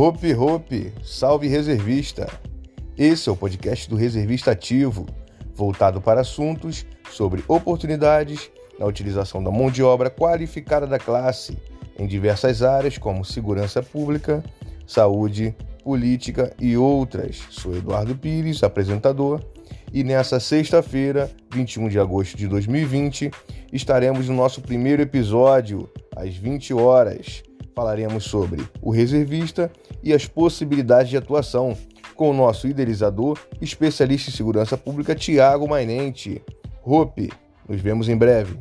Hope Hope, salve reservista! Esse é o podcast do Reservista Ativo, voltado para assuntos sobre oportunidades na utilização da mão de obra qualificada da classe em diversas áreas como segurança pública, saúde, política e outras. Sou Eduardo Pires, apresentador, e nessa sexta-feira, 21 de agosto de 2020, estaremos no nosso primeiro episódio, às 20 horas falaremos sobre o reservista e as possibilidades de atuação com o nosso idealizador, especialista em segurança pública, Tiago Mainente. Rope, nos vemos em breve.